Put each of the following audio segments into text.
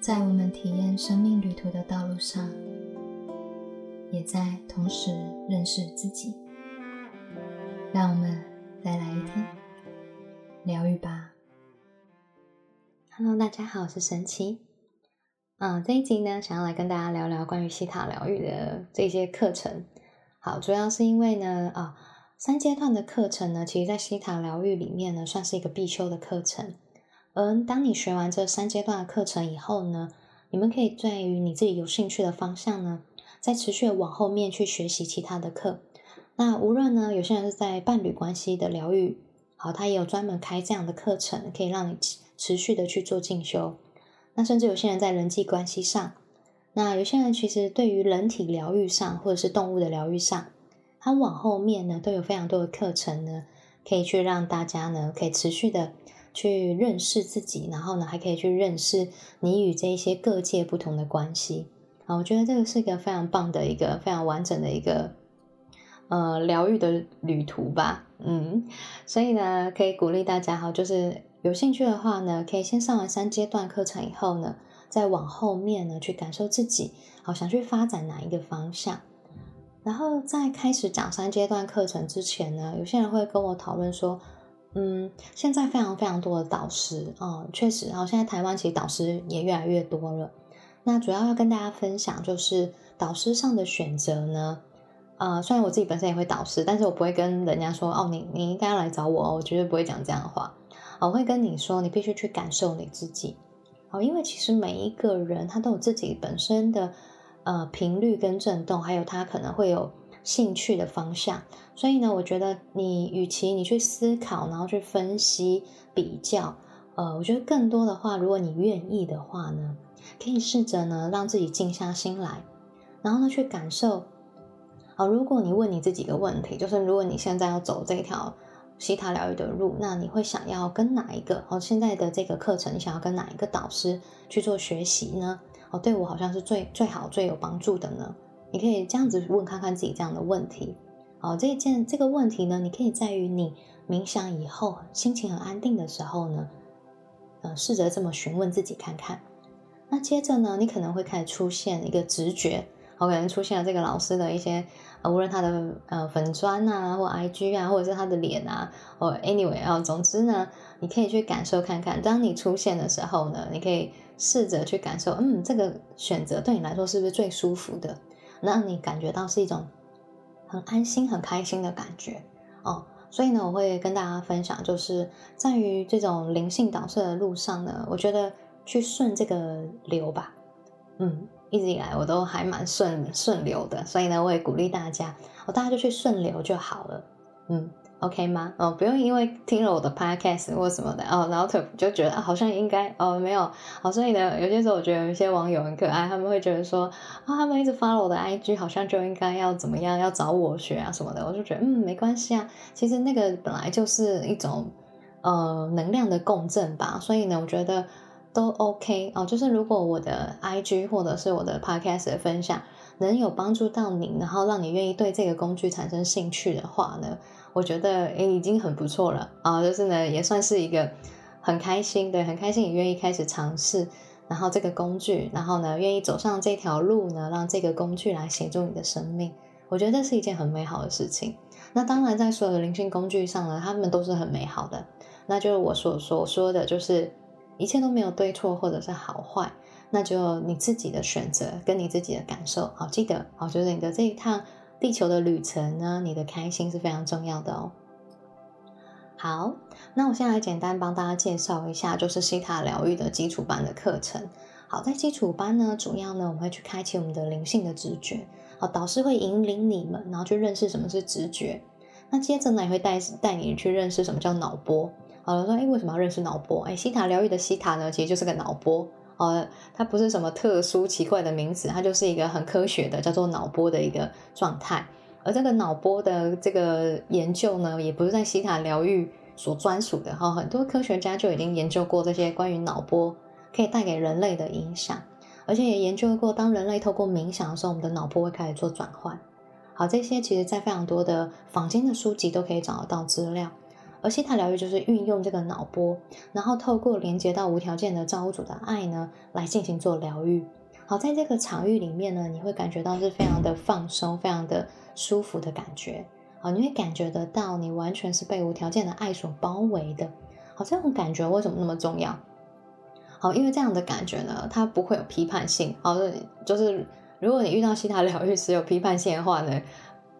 在我们体验生命旅途的道路上，也在同时认识自己。让我们再来一天疗愈吧。Hello，大家好，我是神奇。嗯，这一集呢，想要来跟大家聊聊关于西塔疗愈的这些课程。好，主要是因为呢，啊，三阶段的课程呢，其实在西塔疗愈里面呢，算是一个必修的课程。而当你学完这三阶段的课程以后呢，你们可以在于你自己有兴趣的方向呢，再持续往后面去学习其他的课。那无论呢，有些人是在伴侣关系的疗愈，好，他也有专门开这样的课程，可以让你持续的去做进修。那甚至有些人在人际关系上，那有些人其实对于人体疗愈上，或者是动物的疗愈上，他往后面呢，都有非常多的课程呢，可以去让大家呢，可以持续的。去认识自己，然后呢，还可以去认识你与这一些各界不同的关系啊！我觉得这个是一个非常棒的一个非常完整的一个呃疗愈的旅途吧，嗯，所以呢，可以鼓励大家哈，就是有兴趣的话呢，可以先上完三阶段课程以后呢，再往后面呢去感受自己，好想去发展哪一个方向。然后在开始讲三阶段课程之前呢，有些人会跟我讨论说。嗯，现在非常非常多的导师啊，确实，然后现在台湾其实导师也越来越多了。那主要要跟大家分享，就是导师上的选择呢，呃，虽然我自己本身也会导师，但是我不会跟人家说哦，你你应该要来找我哦，我绝对不会讲这样的话。我会跟你说，你必须去感受你自己哦，因为其实每一个人他都有自己本身的呃频率跟震动，还有他可能会有。兴趣的方向，所以呢，我觉得你与其你去思考，然后去分析比较，呃，我觉得更多的话，如果你愿意的话呢，可以试着呢让自己静下心来，然后呢去感受。好，如果你问你自己一个问题，就是如果你现在要走这条西塔疗愈的路，那你会想要跟哪一个？哦，现在的这个课程，你想要跟哪一个导师去做学习呢？哦，对我好像是最最好最有帮助的呢？你可以这样子问看看自己这样的问题，好，这件这个问题呢，你可以在于你冥想以后心情很安定的时候呢，呃，试着这么询问自己看看。那接着呢，你可能会开始出现一个直觉，好，可能出现了这个老师的一些，呃，无论他的呃粉砖啊，或 IG 啊，或者是他的脸啊，或 anyway 啊，总之呢，你可以去感受看看。当你出现的时候呢，你可以试着去感受，嗯，这个选择对你来说是不是最舒服的？让你感觉到是一种很安心、很开心的感觉哦，所以呢，我会跟大家分享，就是在于这种灵性导师的路上呢，我觉得去顺这个流吧，嗯，一直以来我都还蛮顺顺流的，所以呢，我也鼓励大家，我，大家就去顺流就好了，嗯。OK 吗？哦，不用因为听了我的 Podcast 或什么的哦，然后就就觉得，好像应该哦，没有哦，所以呢，有些时候我觉得有一些网友很可爱，他们会觉得说啊，他们一直发了我的 IG，好像就应该要怎么样，要找我学啊什么的，我就觉得嗯，没关系啊，其实那个本来就是一种呃能量的共振吧，所以呢，我觉得都 OK 哦，就是如果我的 IG 或者是我的 Podcast 的分享能有帮助到你，然后让你愿意对这个工具产生兴趣的话呢？我觉得诶已经很不错了啊，就是呢也算是一个很开心，对，很开心你愿意开始尝试，然后这个工具，然后呢愿意走上这条路呢，让这个工具来协助你的生命，我觉得这是一件很美好的事情。那当然在所有的灵性工具上呢，他们都是很美好的。那就是我所所说的就是一切都没有对错或者是好坏，那就你自己的选择跟你自己的感受。好，记得好，就是你的这一趟。地球的旅程呢，你的开心是非常重要的哦。好，那我现在来简单帮大家介绍一下，就是西塔疗愈的基础班的课程。好，在基础班呢，主要呢我们会去开启我们的灵性的直觉。好，导师会引领你们，然后去认识什么是直觉。那接着呢，也会带带你去认识什么叫脑波。好了，说哎，为什么要认识脑波？哎，西塔疗愈的西塔呢，其实就是个脑波。呃，它不是什么特殊奇怪的名词，它就是一个很科学的叫做脑波的一个状态。而这个脑波的这个研究呢，也不是在西塔疗愈所专属的哈，很多科学家就已经研究过这些关于脑波可以带给人类的影响，而且也研究过，当人类透过冥想的时候，我们的脑波会开始做转换。好，这些其实在非常多的坊间的书籍都可以找得到资料。而西塔疗愈就是运用这个脑波，然后透过连接到无条件的造物主的爱呢，来进行做疗愈。好，在这个场域里面呢，你会感觉到是非常的放松，非常的舒服的感觉。好，你会感觉得到你完全是被无条件的爱所包围的。好，这种感觉为什么那么重要？好，因为这样的感觉呢，它不会有批判性。好，就是如果你遇到西塔疗愈师有批判性的话呢，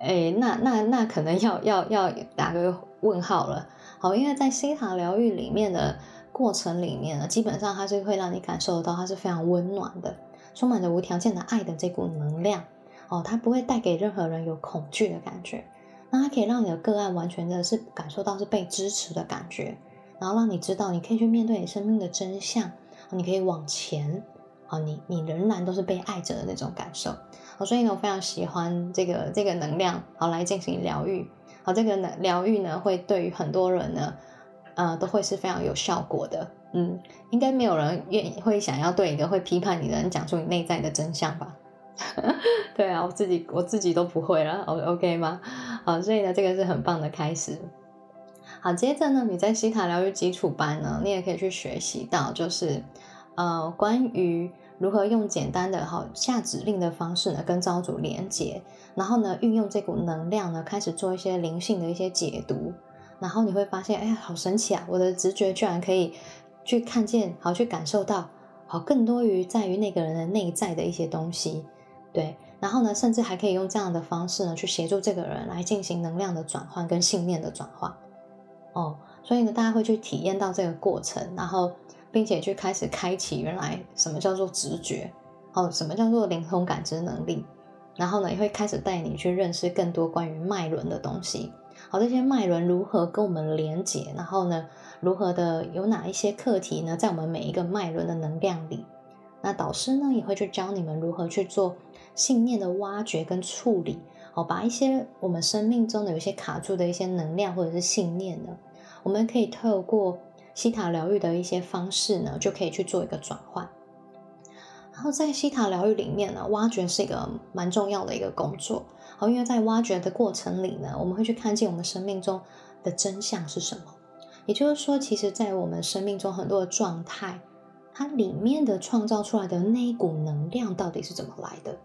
哎，那那那可能要要要打个问号了。好，因为在西塔疗愈里面的过程里面呢，基本上它是会让你感受到它是非常温暖的，充满着无条件的爱的这股能量。哦，它不会带给任何人有恐惧的感觉。那它可以让你的个案完全的是感受到是被支持的感觉，然后让你知道你可以去面对你生命的真相。你可以往前，啊，你你仍然都是被爱着的那种感受，所以呢，我非常喜欢这个这个能量，好，来进行疗愈，好，这个疗愈呢，会对于很多人呢，呃，都会是非常有效果的，嗯，应该没有人愿意会想要对一个会批判你的人讲出你内在的真相吧？对啊，我自己我自己都不会了，O OK 吗？好，所以呢，这个是很棒的开始。好，接着呢，你在西塔疗愈基础班呢，你也可以去学习到，就是呃，关于如何用简单的好下指令的方式呢，跟造主连接，然后呢，运用这股能量呢，开始做一些灵性的一些解读，然后你会发现，哎呀，好神奇啊！我的直觉居然可以去看见，好去感受到，好更多于在于那个人的内在的一些东西，对，然后呢，甚至还可以用这样的方式呢，去协助这个人来进行能量的转换跟信念的转换。哦，所以呢，大家会去体验到这个过程，然后并且去开始开启原来什么叫做直觉，哦，什么叫做灵通感知能力，然后呢，也会开始带你去认识更多关于脉轮的东西。好，这些脉轮如何跟我们连接，然后呢，如何的有哪一些课题呢，在我们每一个脉轮的能量里，那导师呢也会去教你们如何去做信念的挖掘跟处理，哦，把一些我们生命中的有些卡住的一些能量或者是信念呢。我们可以透过西塔疗愈的一些方式呢，就可以去做一个转换。然后在西塔疗愈里面呢，挖掘是一个蛮重要的一个工作。好，因为在挖掘的过程里呢，我们会去看见我们生命中的真相是什么。也就是说，其实，在我们生命中很多的状态，它里面的创造出来的那一股能量到底是怎么来的？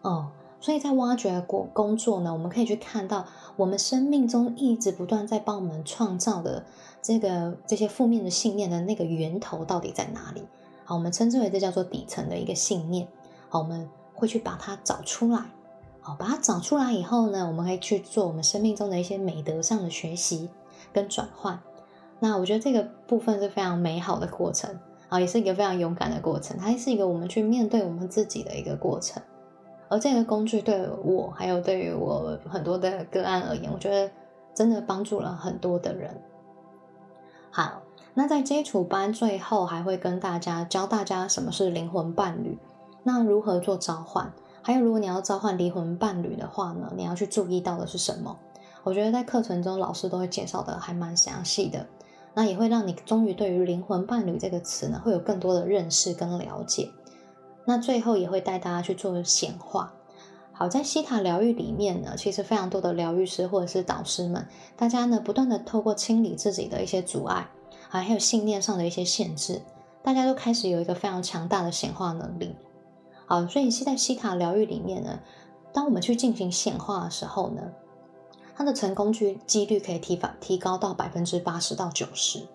哦。所以在挖掘过工作呢，我们可以去看到我们生命中一直不断在帮我们创造的这个这些负面的信念的那个源头到底在哪里？好，我们称之为这叫做底层的一个信念。好，我们会去把它找出来。好，把它找出来以后呢，我们可以去做我们生命中的一些美德上的学习跟转换。那我觉得这个部分是非常美好的过程啊，也是一个非常勇敢的过程，它是一个我们去面对我们自己的一个过程。而这个工具对我，还有对于我很多的个案而言，我觉得真的帮助了很多的人。好，那在基础班最后还会跟大家教大家什么是灵魂伴侣，那如何做召唤，还有如果你要召唤灵魂伴侣的话呢，你要去注意到的是什么？我觉得在课程中老师都会介绍的还蛮详细的，那也会让你终于对于灵魂伴侣这个词呢，会有更多的认识跟了解。那最后也会带大家去做显化。好，在西塔疗愈里面呢，其实非常多的疗愈师或者是导师们，大家呢不断的透过清理自己的一些阻碍，啊还有信念上的一些限制，大家都开始有一个非常强大的显化能力。好，所以是在西塔疗愈里面呢，当我们去进行显化的时候呢，它的成功率几率可以提法提高到百分之八十到九十。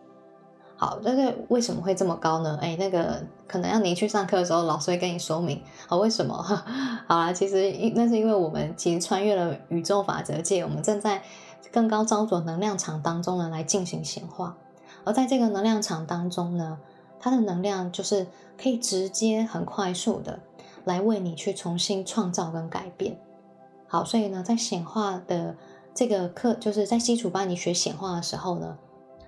好，但是为什么会这么高呢？哎，那个可能要你去上课的时候，老师会跟你说明。好，为什么？好啦，其实那是因为我们其实穿越了宇宙法则界，我们正在更高招着能量场当中呢来进行显化。而在这个能量场当中呢，它的能量就是可以直接很快速的来为你去重新创造跟改变。好，所以呢，在显化的这个课，就是在基础班你学显化的时候呢。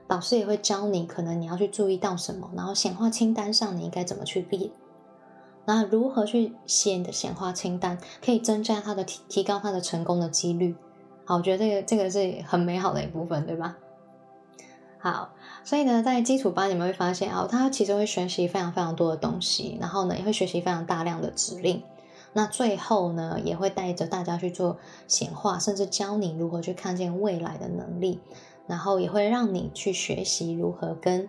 老师也会教你，可能你要去注意到什么，然后显化清单上你应该怎么去列，那如何去写你的显化清单，可以增加它的提提高它的成功的几率。好，我觉得这个这个是很美好的一部分，对吧？好，所以呢，在基础班你们会发现啊，他其实会学习非常非常多的东西，然后呢，也会学习非常大量的指令。那最后呢，也会带着大家去做显化，甚至教你如何去看见未来的能力。然后也会让你去学习如何跟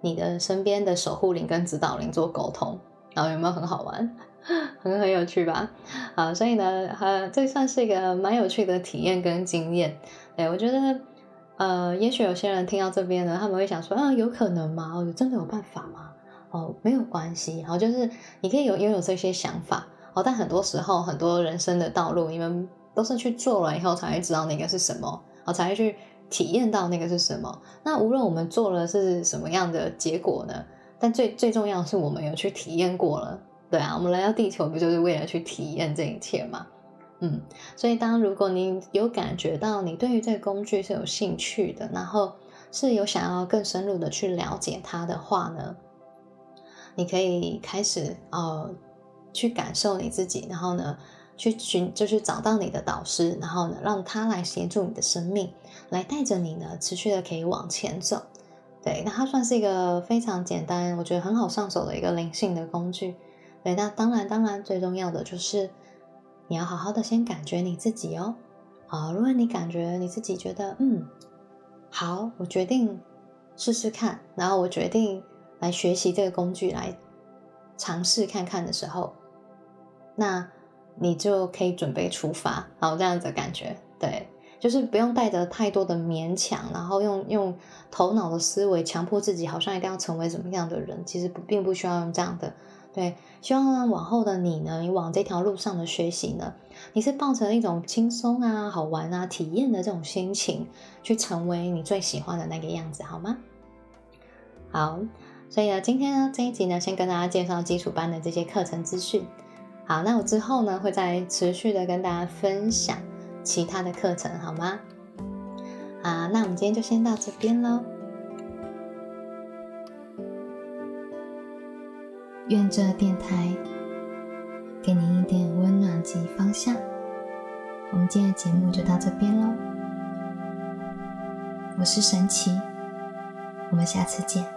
你的身边的守护灵跟指导灵做沟通，然后有没有很好玩，很很有趣吧？啊，所以呢，呃，这算是一个蛮有趣的体验跟经验。对我觉得，呃，也许有些人听到这边呢，他们会想说，啊，有可能吗？哦，真的有办法吗？哦，没有关系，然后就是你可以有拥有这些想法，哦，但很多时候很多人生的道路，你们都是去做了以后才会知道那个是什么，哦，才会去。体验到那个是什么？那无论我们做了是什么样的结果呢？但最最重要是我们有去体验过了，对啊，我们来到地球不就是为了去体验这一切吗？嗯，所以当如果你有感觉到你对于这个工具是有兴趣的，然后是有想要更深入的去了解它的话呢，你可以开始呃去感受你自己，然后呢去寻就是找到你的导师，然后呢让他来协助你的生命。来带着你呢，持续的可以往前走。对，那它算是一个非常简单，我觉得很好上手的一个灵性的工具。对，那当然，当然最重要的就是你要好好的先感觉你自己哦。好，如果你感觉你自己觉得嗯好，我决定试试看，然后我决定来学习这个工具来尝试看看的时候，那你就可以准备出发。好，这样子的感觉，对。就是不用带着太多的勉强，然后用用头脑的思维强迫自己，好像一定要成为什么样的人，其实不并不需要用这样的。对，希望呢往后的你呢，你往这条路上的学习呢，你是抱着一种轻松啊、好玩啊、体验的这种心情，去成为你最喜欢的那个样子，好吗？好，所以呢，今天呢这一集呢，先跟大家介绍基础班的这些课程资讯。好，那我之后呢，会再持续的跟大家分享。其他的课程好吗？啊，那我们今天就先到这边喽。愿这电台给您一点温暖及方向。我们今天的节目就到这边喽。我是神奇，我们下次见。